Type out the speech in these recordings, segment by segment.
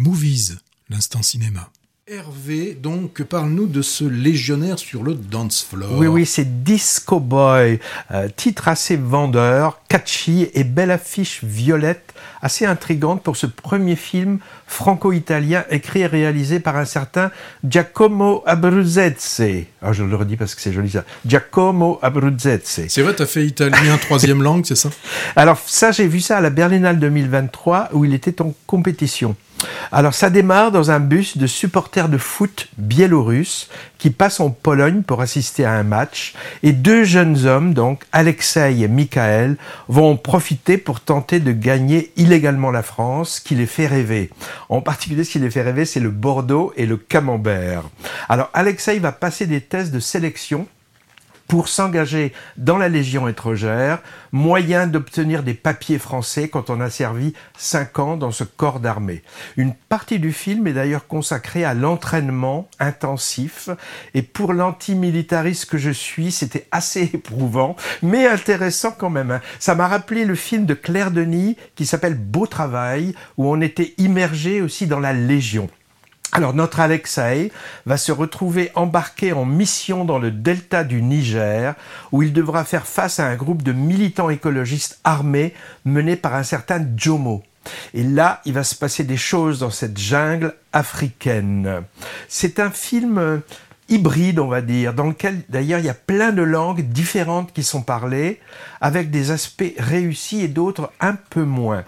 Movies, l'instant cinéma. Hervé, donc, parle-nous de ce légionnaire sur le dance floor. Oui, oui, c'est Disco Boy, euh, titre assez vendeur, catchy et belle affiche violette, assez intrigante pour ce premier film franco-italien écrit et réalisé par un certain Giacomo Abruzzese. Ah, je le redis parce que c'est joli ça. Giacomo Abruzzese. C'est vrai, tu as fait italien troisième langue, c'est ça? Alors ça, j'ai vu ça à la Berlinale 2023 où il était en compétition. Alors ça démarre dans un bus de supporters de foot biélorusses qui passent en Pologne pour assister à un match et deux jeunes hommes, donc Alexei et Michael, vont en profiter pour tenter de gagner illégalement la France qui les fait rêver. En particulier ce qui les fait rêver c'est le Bordeaux et le Camembert. Alors Alexei va passer des tests de sélection pour s'engager dans la Légion étrangère, moyen d'obtenir des papiers français quand on a servi cinq ans dans ce corps d'armée. Une partie du film est d'ailleurs consacrée à l'entraînement intensif et pour l'antimilitariste que je suis, c'était assez éprouvant, mais intéressant quand même. Hein. Ça m'a rappelé le film de Claire Denis qui s'appelle Beau Travail, où on était immergé aussi dans la Légion. Alors notre Alexei va se retrouver embarqué en mission dans le delta du Niger, où il devra faire face à un groupe de militants écologistes armés mené par un certain Jomo. Et là, il va se passer des choses dans cette jungle africaine. C'est un film euh, hybride, on va dire, dans lequel d'ailleurs il y a plein de langues différentes qui sont parlées, avec des aspects réussis et d'autres un peu moins.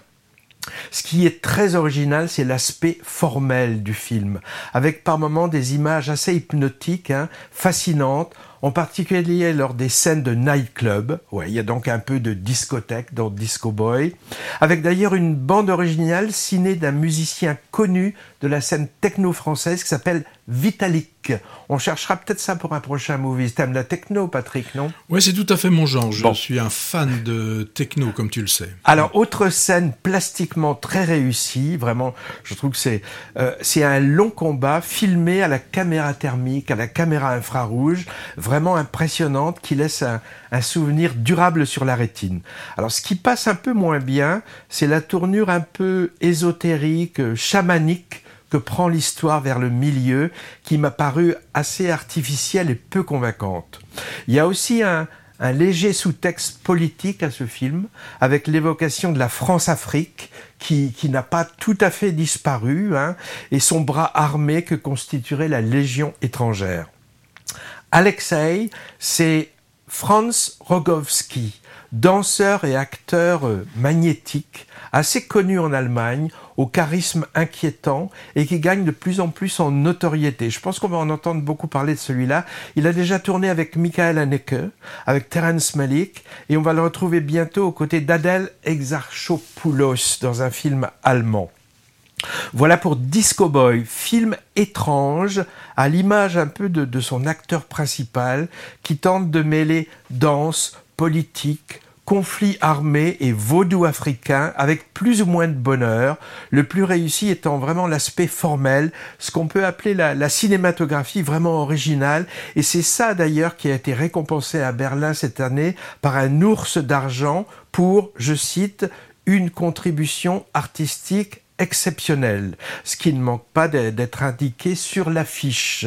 Ce qui est très original, c'est l'aspect formel du film, avec par moments des images assez hypnotiques, hein, fascinantes, en particulier lors des scènes de nightclub. Ouais, il y a donc un peu de discothèque dans Disco Boy, avec d'ailleurs une bande originale signée d'un musicien connu de la scène techno française qui s'appelle Vitalik. On cherchera peut-être ça pour un prochain movie. T'aimes la techno, Patrick, non? Oui, c'est tout à fait mon genre. Je suis un fan de techno, comme tu le sais. Alors, autre scène plastiquement très réussie, vraiment, je trouve que c'est euh, c'est un long combat filmé à la caméra thermique, à la caméra infrarouge, vraiment impressionnante, qui laisse un, souvenir durable sur la rétine. Alors, ce qui passe un peu moins bien, c'est la tournure un peu ésotérique, chamanique que prend l'histoire vers le milieu qui m'a paru assez artificielle et peu convaincante. Il y a aussi un, léger sous-texte politique à ce film, avec l'évocation de la France-Afrique, qui, n'a pas tout à fait disparu, hein, et son bras armé que constituerait la Légion étrangère. Alexei, c'est Franz Rogowski, danseur et acteur euh, magnétique, assez connu en Allemagne, au charisme inquiétant et qui gagne de plus en plus en notoriété. Je pense qu'on va en entendre beaucoup parler de celui-là. Il a déjà tourné avec Michael Haneke, avec Terence Malik et on va le retrouver bientôt aux côtés d'Adèle Exarchopoulos dans un film allemand. Voilà pour Disco Boy, film étrange, à l'image un peu de, son acteur principal, qui tente de mêler danse, politique, conflit armé et vaudou africain avec plus ou moins de bonheur, le plus réussi étant vraiment l'aspect formel, ce qu'on peut appeler la, cinématographie vraiment originale, et c'est ça d'ailleurs qui a été récompensé à Berlin cette année par un ours d'argent pour, je cite, une contribution artistique exceptionnelle, ce qui ne manque pas d'être indiqué sur l'affiche.